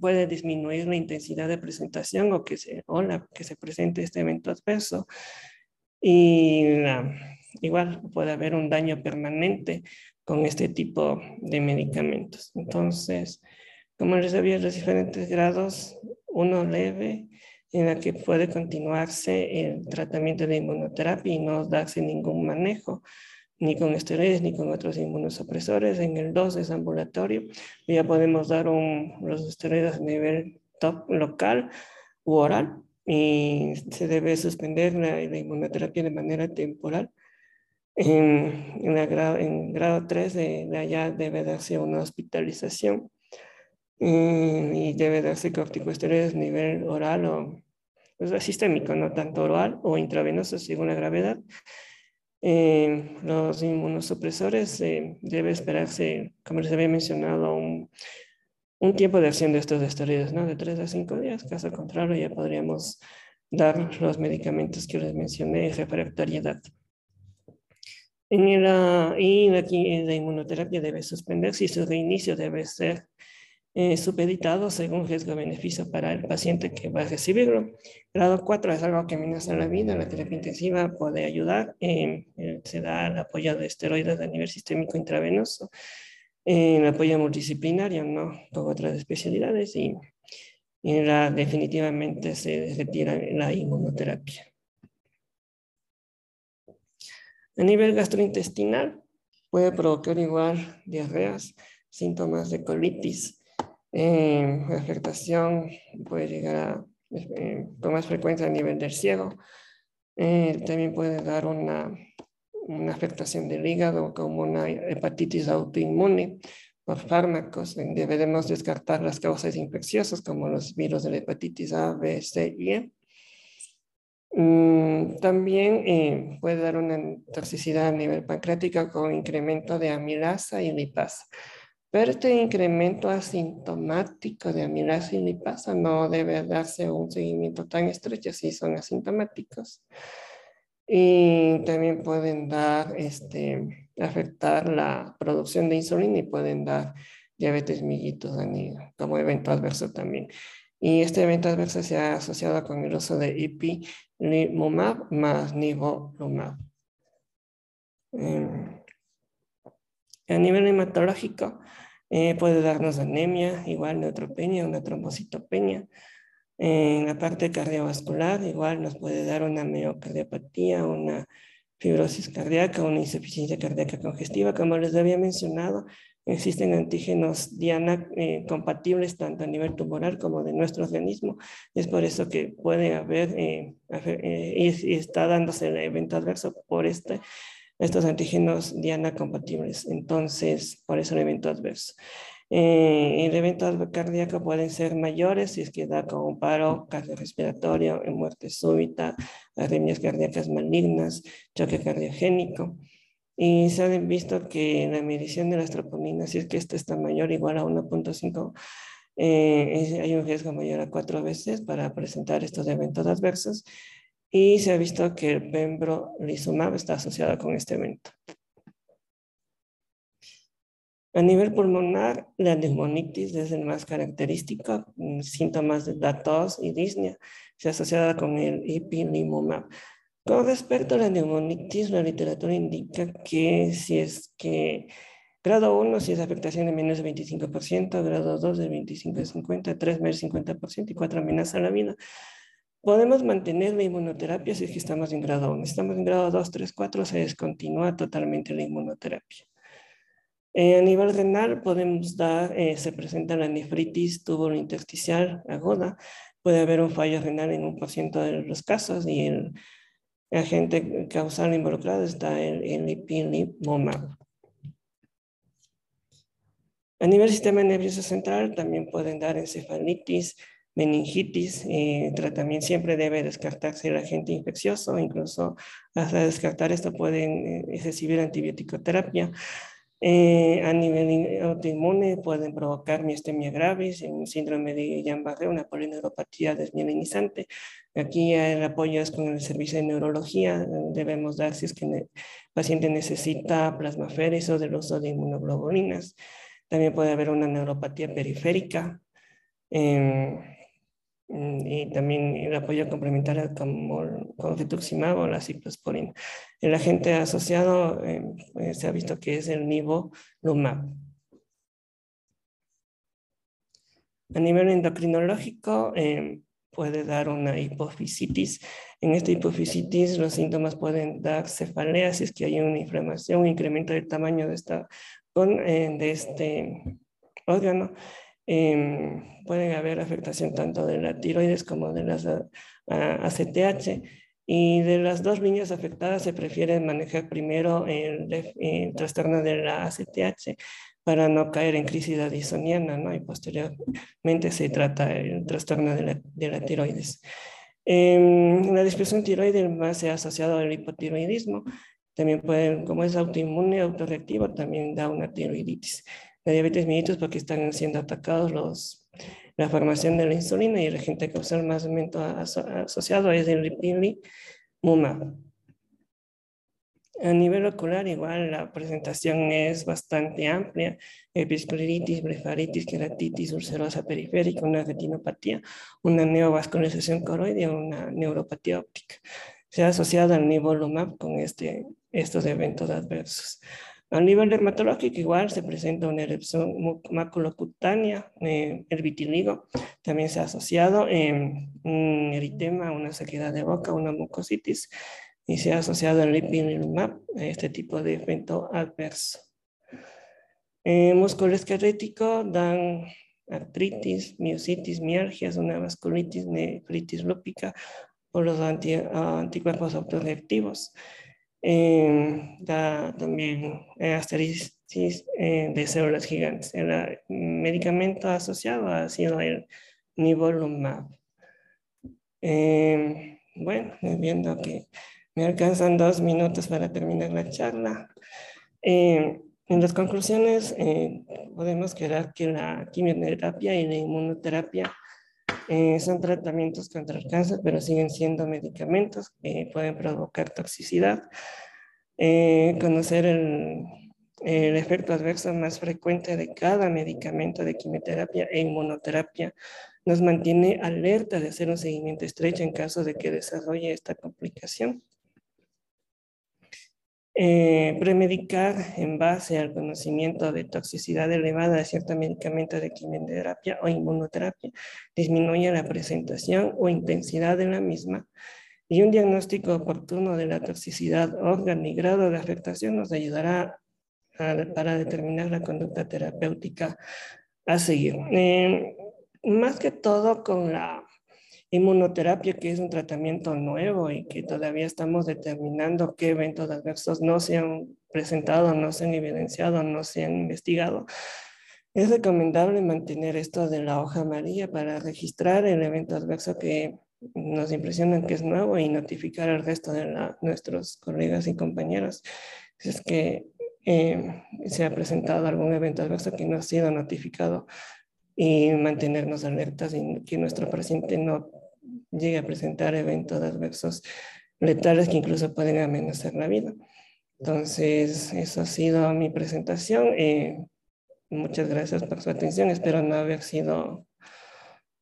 puede disminuir la intensidad de presentación o que se, o la, que se presente este evento adverso. Y igual puede haber un daño permanente con este tipo de medicamentos. Entonces, como les había los diferentes grados, uno leve, en la que puede continuarse el tratamiento de inmunoterapia y no darse ningún manejo, ni con esteroides ni con otros inmunosupresores. En el 2 es ambulatorio, ya podemos dar los esteroides a nivel top local u oral y se debe suspender la, inmunoterapia de manera temporal. En, en, grado, 3 de, de allá debe darse una hospitalización y debe darse corticosteroides a nivel oral o pues, sistémico, no tanto oral o intravenoso según la gravedad. Eh, los inmunosupresores eh, debe esperarse, como les había mencionado, un, tiempo de acción de estos esteroides, ¿no? De 3 a 5 días. Caso contrario, ya podríamos dar los medicamentos que les mencioné, refractariedad. En la, y aquí la inmunoterapia debe suspenderse y su reinicio debe ser eh, supeditado según riesgo-beneficio para el paciente que va a recibirlo. Grado 4 es algo que amenaza la vida, la terapia intensiva puede ayudar, eh, se da el apoyo de esteroides a nivel sistémico intravenoso, el apoyo multidisciplinario, ¿no? Con otras especialidades y, y la, definitivamente se retira la inmunoterapia. A nivel gastrointestinal, puede provocar igual diarreas, síntomas de colitis, eh, la afectación puede llegar a, eh, con más frecuencia a nivel del ciego. Eh, también puede dar una, una afectación del hígado como una hepatitis autoinmune por fármacos. Debemos descartar las causas infecciosas como los virus de la hepatitis A, B, C y E. Mm, también puede dar una toxicidad a nivel pancreático con incremento de amilasa y lipasa. Pero este incremento asintomático de amilasa y lipasa no debe darse un seguimiento tan estrecho si son asintomáticos. Y también pueden dar, este, afectar la producción de insulina y pueden dar diabetes mellitus como evento adverso también. Y este evento adverso se ha asociado con el uso de ipilimumab más nivolumab. Eh, a nivel hematológico, eh, puede darnos anemia, igual neutropenia, una trombocitopenia. En la parte cardiovascular, igual nos puede dar una miocardiopatía, una fibrosis cardíaca, una insuficiencia cardíaca congestiva. Como les había mencionado, existen antígenos Diana eh, compatibles tanto a nivel tumoral como de nuestro organismo. Es por eso que puede haber eh, y, está dándose el evento adverso por este estos antígenos Diana compatibles. Entonces, por eso el evento adverso. Eh, el evento cardíaco pueden ser mayores si es que da como paro cardiorrespiratorio, muerte súbita, arritmias cardíacas malignas, choque cardiogénico. Y se ha visto que la medición de las troponinas, si es que esta está mayor igual a 1.5, eh, hay un riesgo mayor a cuatro veces para presentar estos eventos adversos y se ha visto que el pembrolizumab está asociado con este evento. A nivel pulmonar, la neumonitis es el más característico, síntomas de la tos y disnea, se asociada con el ipilimumab. Con respecto a la neumonitis, la literatura indica que si es que grado 1, si es afectación de menos del 25%, grado 2 del 25 al 50, 3 del 50% y 4 amenaza a la vida. Podemos mantener la inmunoterapia si es que estamos en grado 1. Si estamos en grado 2, 3, 4, se descontinúa totalmente la inmunoterapia. Eh, a nivel renal podemos dar, eh, se presenta la nefritis intersticial aguda, puede haber un fallo renal en un por ciento de los casos y el agente causal involucrado está el, el ipilimumab. A nivel sistema nervioso central también pueden dar encefalitis, meningitis, eh, tratamiento siempre debe descartarse el agente infeccioso, incluso hasta descartar esto pueden recibir antibiótico-terapia. Eh, a nivel autoinmune pueden provocar miastemia gravis, un síndrome de Guillain-Barré, una polineuropatía desmielinizante. Aquí el apoyo es con el servicio de neurología. Debemos dar si es que el paciente necesita plasmaféresis o del uso de inmunoglobulinas. También puede haber una neuropatía periférica. Mm, y también el apoyo complementario como con rituximab o la ciclosporina. El agente asociado eh, pues, se ha visto que es el nivolumab. A nivel endocrinológico eh, puede dar una hipofisitis. En esta hipofisitis los síntomas pueden dar cefalea si es que hay una inflamación, un incremento del tamaño de, esta, eh, de este órgano Em, puede haber afectación tanto de la tiroides como de las ACTH. Y de las dos líneas afectadas se prefiere manejar primero el, trastorno de la ACTH para no caer en crisis addisoniana, ¿no? Y posteriormente se trata el trastorno de la, de la tiroides. Eh, la dispersión tiroide más se ha asociado al hipotiroidismo. También puede, como es autoinmune, autorreactivo, también da una tiroiditis la diabetes mellitus porque están siendo atacados los, la formación de la insulina y el agente causal más aumento asociado es el ipilimumab. A nivel ocular, igual la presentación es bastante amplia. Episcleritis, blefaritis, queratitis, ulcerosa periférica, una retinopatía, una neovascularización coroidea, una neuropatía óptica. Se ha asociado al nivolumab con este, estos eventos adversos. A nivel dermatológico, igual se presenta una erupción maculocutánea, eh, el vitiligo, también se ha asociado en un eritema, una sequedad de boca, una mucositis, y se ha asociado el lipilumab a este tipo de evento adverso. Eh, músculo esquelético dan artritis, miositis, mialgias, una vasculitis, nefritis lúpica por los anticuerpos autorreactivos. Eh, da también asteristis eh, de células gigantes. El medicamento asociado ha sido el nivolumab. Eh, bueno, viendo que me alcanzan dos minutos para terminar la charla. en las conclusiones, podemos quedar que la quimioterapia y la inmunoterapia eh, son tratamientos contra el cáncer, pero siguen siendo medicamentos que pueden provocar toxicidad. Eh, conocer el, el, efecto adverso más frecuente de cada medicamento de quimioterapia e inmunoterapia nos mantiene alerta de hacer un seguimiento estrecho en caso de que desarrolle esta complicación. Eh, premedicar en base al conocimiento de toxicidad elevada de ciertos medicamentos de quimioterapia o inmunoterapia disminuye la presentación o intensidad de la misma y un diagnóstico oportuno de la toxicidad, órgano y grado de afectación nos ayudará para determinar la conducta terapéutica a seguir. Eh, más que todo con la inmunoterapia, que es un tratamiento nuevo y que todavía estamos determinando qué eventos adversos no se han presentado, no se han evidenciado, no se han investigado. Es recomendable mantener esto de la hoja amarilla para registrar el evento adverso que nos impresiona que es nuevo y notificar al resto de nuestros colegas y compañeros si es que eh, se ha presentado algún evento adverso que no ha sido notificado y mantenernos alertas y que nuestro paciente no llegue a presentar eventos adversos letales que incluso pueden amenazar la vida. Entonces, eso ha sido mi presentación. Eh, Muchas gracias por su atención. Espero no haber sido,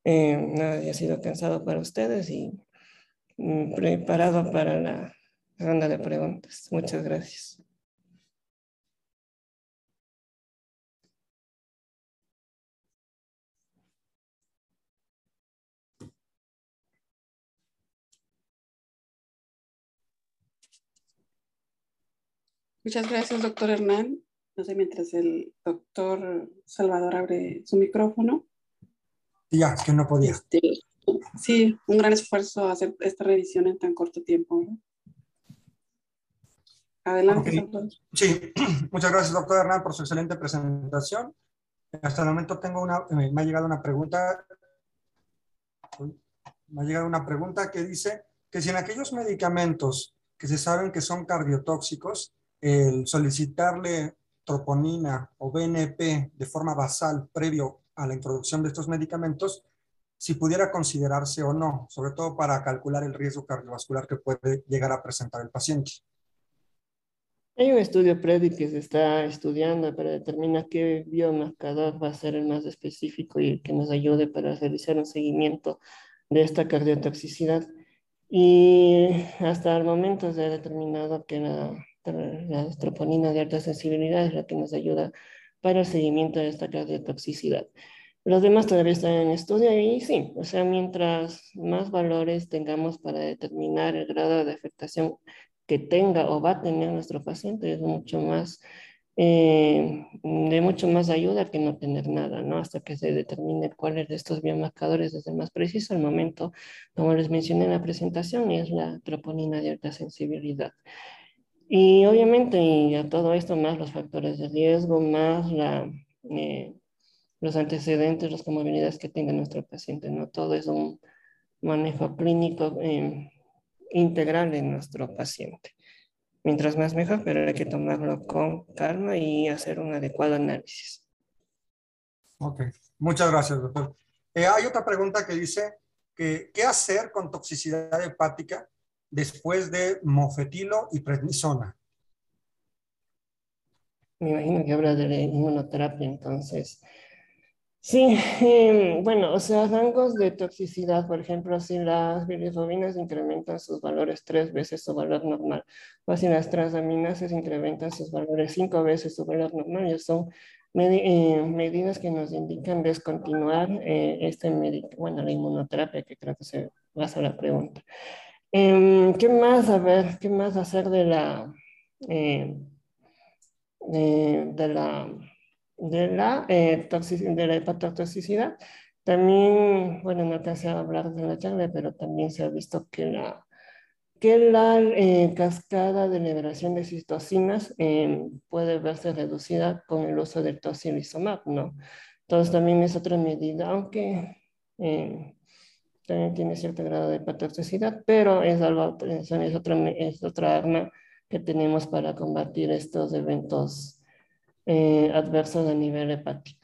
eh, no haya sido cansado para ustedes y mm, preparado para la ronda de preguntas. Muchas gracias. Muchas gracias, doctor Hernán. No sé, mientras el doctor Salvador abre su micrófono. Ya, es que no podía. Este, sí, un gran esfuerzo hacer esta revisión en tan corto tiempo. Adelante, doctor. Sí, muchas gracias, doctor Hernán, por su excelente presentación. Hasta el momento tengo una, eh, me ha llegado una pregunta. Me ha llegado una pregunta que dice que si en aquellos medicamentos que se saben que son cardiotóxicos, el solicitarle troponina o BNP de forma basal previo a la introducción de estos medicamentos, si pudiera considerarse o no, sobre todo para calcular el riesgo cardiovascular que puede llegar a presentar el paciente. Hay un estudio previo que se está estudiando para determinar qué biomarcador va a ser el más específico y que nos ayude para realizar un seguimiento de esta cardiotoxicidad. Y hasta el momento se ha determinado que la la troponina de alta sensibilidad es la que nos ayuda para el seguimiento de esta cardiotoxicidad. Los demás todavía están en estudio y sí, o sea, mientras más valores tengamos para determinar el grado de afectación que tenga o va a tener nuestro paciente, es mucho más, eh, de mucho más ayuda que no tener nada, ¿no? Hasta que se determine cuáles de estos biomarcadores es el más preciso. Al momento, como les mencioné en la presentación, es la troponina de alta sensibilidad. Y obviamente, y a todo esto, más los factores de riesgo, más la, eh, los antecedentes, las comorbilidades que tenga nuestro paciente, ¿no? Todo es un manejo clínico eh, integral en nuestro paciente. Mientras más mejor, pero hay que tomarlo con calma y hacer un adecuado análisis. Ok, muchas gracias, doctor. Eh, hay otra pregunta que dice que, ¿qué hacer con toxicidad hepática después de mofetilo y prednisona. Me imagino que habla de inmunoterapia, entonces. Sí, em, bueno, o sea, rangos de toxicidad, por ejemplo, si las bilirrubinas incrementan sus valores tres veces su valor normal, o si las transaminases incrementan sus valores cinco veces su valor normal, ya son eh, medidas que nos indican descontinuar eh, este bueno, la inmunoterapia, que creo que se basa la pregunta. Em, ¿Qué más? A ver, ¿qué más hacer de la, eh, de, la, de la, eh, de la hepatotoxicidad? También, bueno, no alcancé a hablar de la charla, pero también se ha visto que la, que la eh, cascada de liberación de citocinas em, puede verse reducida con el uso del tocilizumab, ¿no? Entonces también es otra medida, aunque em, también tiene cierto grado de patoxicidad, pero es, algo, es, otra, es otra arma que tenemos para combatir estos eventos eh, adversos a nivel hepático.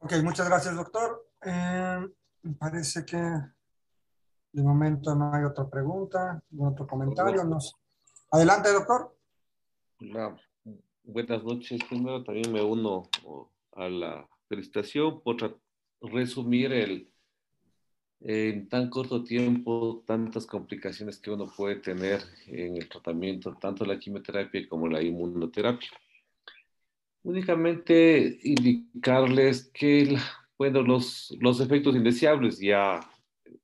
Ok, muchas gracias, doctor. Eh, me parece que de momento no hay otra pregunta, otro comentario. No Adelante, doctor. buenas noches. Primero también me uno a la felicitación por resumir el, en tan corto tiempo tantas complicaciones que uno puede tener en el tratamiento, tanto la quimioterapia como la inmunoterapia. Únicamente indicarles que bueno, los, los efectos indeseables ya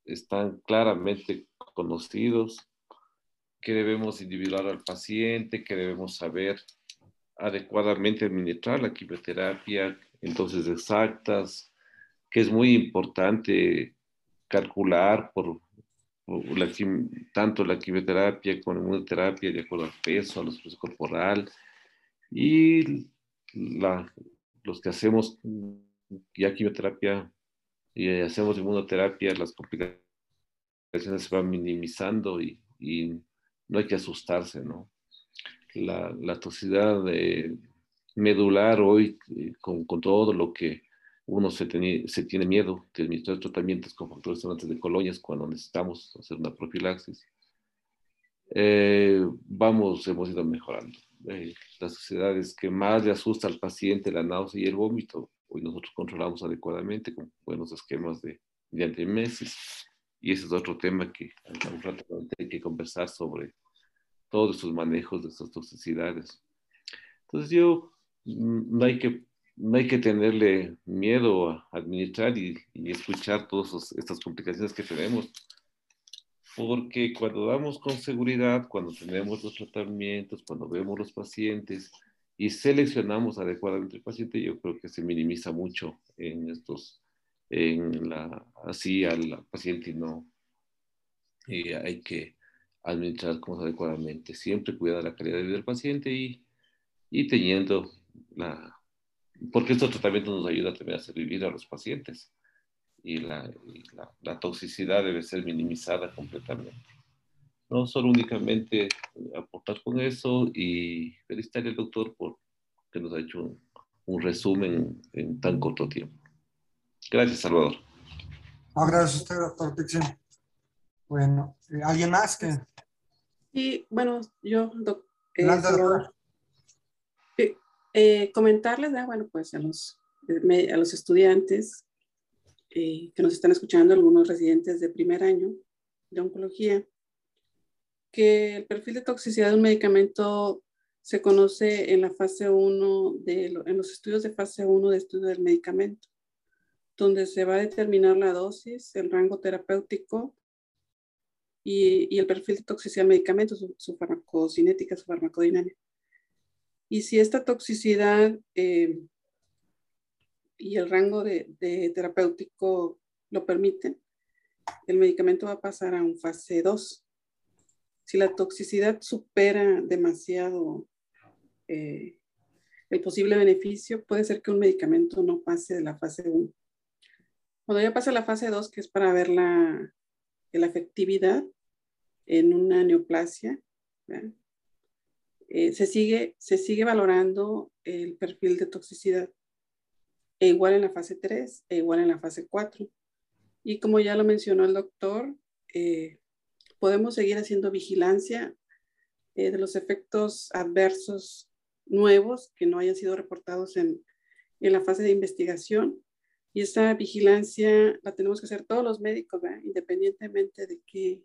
están claramente conocidos, que debemos individuar al paciente, que debemos saber adecuadamente administrar la quimioterapia en dosis exactas, que es muy importante calcular por, tanto la quimioterapia como la inmunoterapia de acuerdo al peso, a la peso corporal y los que hacemos ya quimioterapia y hacemos inmunoterapia, las complicaciones se van minimizando y, no hay que asustarse, ¿no? La, la toxicidad medular hoy, eh, con, todo lo que uno se, se tiene miedo de administrar tratamientos con factores antes de colonias cuando necesitamos hacer una profilaxis. Eh, vamos, hemos ido mejorando. eh, las sociedades que más le asusta al paciente la náusea y el vómito. Hoy nosotros controlamos adecuadamente con buenos esquemas de, de Y ese es otro tema que hay que conversar sobre todos sus manejos de estas toxicidades. Entonces yo, mm, no hay que, no hay que tenerle miedo a administrar y, y escuchar todas estas complicaciones que tenemos. Porque cuando damos con seguridad, cuando tenemos los tratamientos, cuando vemos los pacientes y seleccionamos adecuadamente el paciente, yo creo que se minimiza mucho en estos, en la, así al paciente y no y hay que administrar cosas adecuadamente, siempre cuidar la calidad de vida del paciente y, y teniendo la, porque estos tratamientos nos ayudan también a hacer vivir a los pacientes y, la, la, toxicidad debe ser minimizada completamente. No solo únicamente aportar con eso y felicitar al doctor por que nos ha hecho un, resumen en tan corto tiempo. Gracias, Salvador. gracias a usted, doctor Tixin. Bueno, eh, ¿alguien más que? Sí, bueno, yo, eh, eh, comentarles, bueno, pues a los, a los estudiantes eh, que nos están escuchando, algunos residentes de primer año de oncología, que el perfil de toxicidad de un medicamento se conoce en la fase 1, de, en los estudios de fase 1 de estudio del medicamento, donde se va a determinar la dosis, el rango terapéutico y, y el perfil de toxicidad del medicamento, su, su, farmacocinética, su farmacodinámica. Y si esta toxicidad eh, y el rango de, terapéutico lo permite, el medicamento va a pasar a un fase 2. Si la toxicidad supera demasiado eh, el posible beneficio, puede ser que un medicamento no pase de la fase 1. Cuando ya pasa la fase 2, que es para ver la, la efectividad en una neoplasia, eh, se, sigue, se sigue valorando el perfil de toxicidad e igual en la fase 3 e igual en la fase 4. Y como ya lo mencionó el doctor, eh, podemos seguir haciendo vigilancia eh, de los efectos adversos nuevos que no hayan sido reportados en, en la fase de investigación. Y esa vigilancia la tenemos que hacer todos los médicos, independientemente de qué,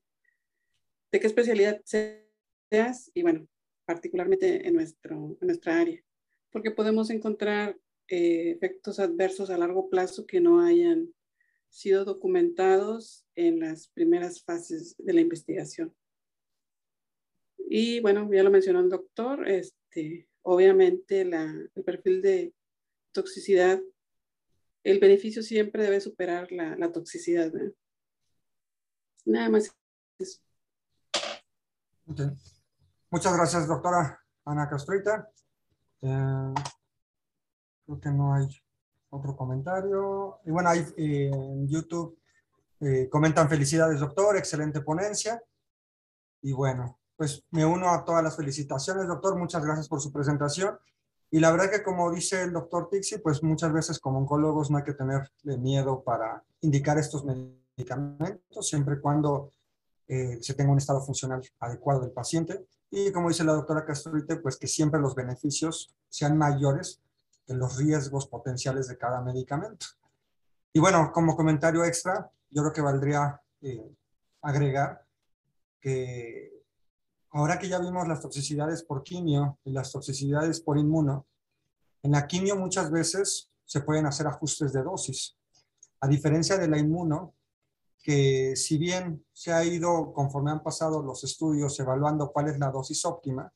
de qué especialidad seas y bueno, particularmente en, nuestro, en nuestra área, porque podemos encontrar eh, efectos adversos a largo plazo que no hayan sido documentados en las primeras fases de la investigación. Y bueno, ya lo mencionó el doctor, este, obviamente la, el perfil de toxicidad, el beneficio siempre debe superar la, la toxicidad. Nada más eso. Muchas gracias, doctora Ana Castrita. Eh, Creo que no hay otro comentario. Y bueno, hay eh, en YouTube eh, comentan felicidades, doctor, excelente ponencia. Y bueno, pues me uno a todas las felicitaciones, doctor. Muchas gracias por su presentación. Y la verdad que como dice el doctor Tixi, pues muchas veces como oncólogos no hay que tener miedo para indicar estos medicamentos, siempre y cuando se tenga un estado funcional adecuado del paciente. Y como dice la doctora Castrite, pues que siempre los beneficios sean mayores los riesgos potenciales de cada medicamento. Y bueno, como comentario extra, yo creo que valdría eh, agregar que ahora que ya vimos las toxicidades por quimio y las toxicidades por inmuno, en la quimio muchas veces se pueden hacer ajustes de dosis. A diferencia de la inmuno, que si bien se ha ido, conforme han pasado los estudios, evaluando cuál es la dosis óptima,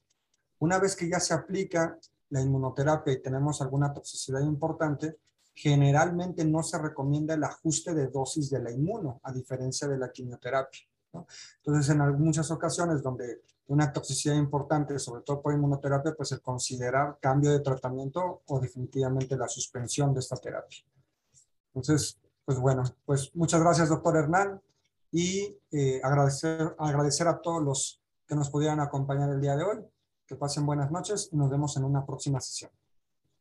una vez que ya se aplica la inmunoterapia y tenemos alguna toxicidad importante, generalmente no se recomienda el ajuste de dosis de la inmuno, a diferencia de la quimioterapia. Entonces, en muchas ocasiones donde una toxicidad importante, sobre todo por inmunoterapia, pues el considerar cambio de tratamiento o definitivamente la suspensión de esta terapia. Entonces, pues bueno, pues muchas gracias, doctor Hernán, y eh, agradecer, agradecer a todos los que nos pudieran acompañar el día de hoy. Que pasen buenas noches y nos vemos en una próxima sesión.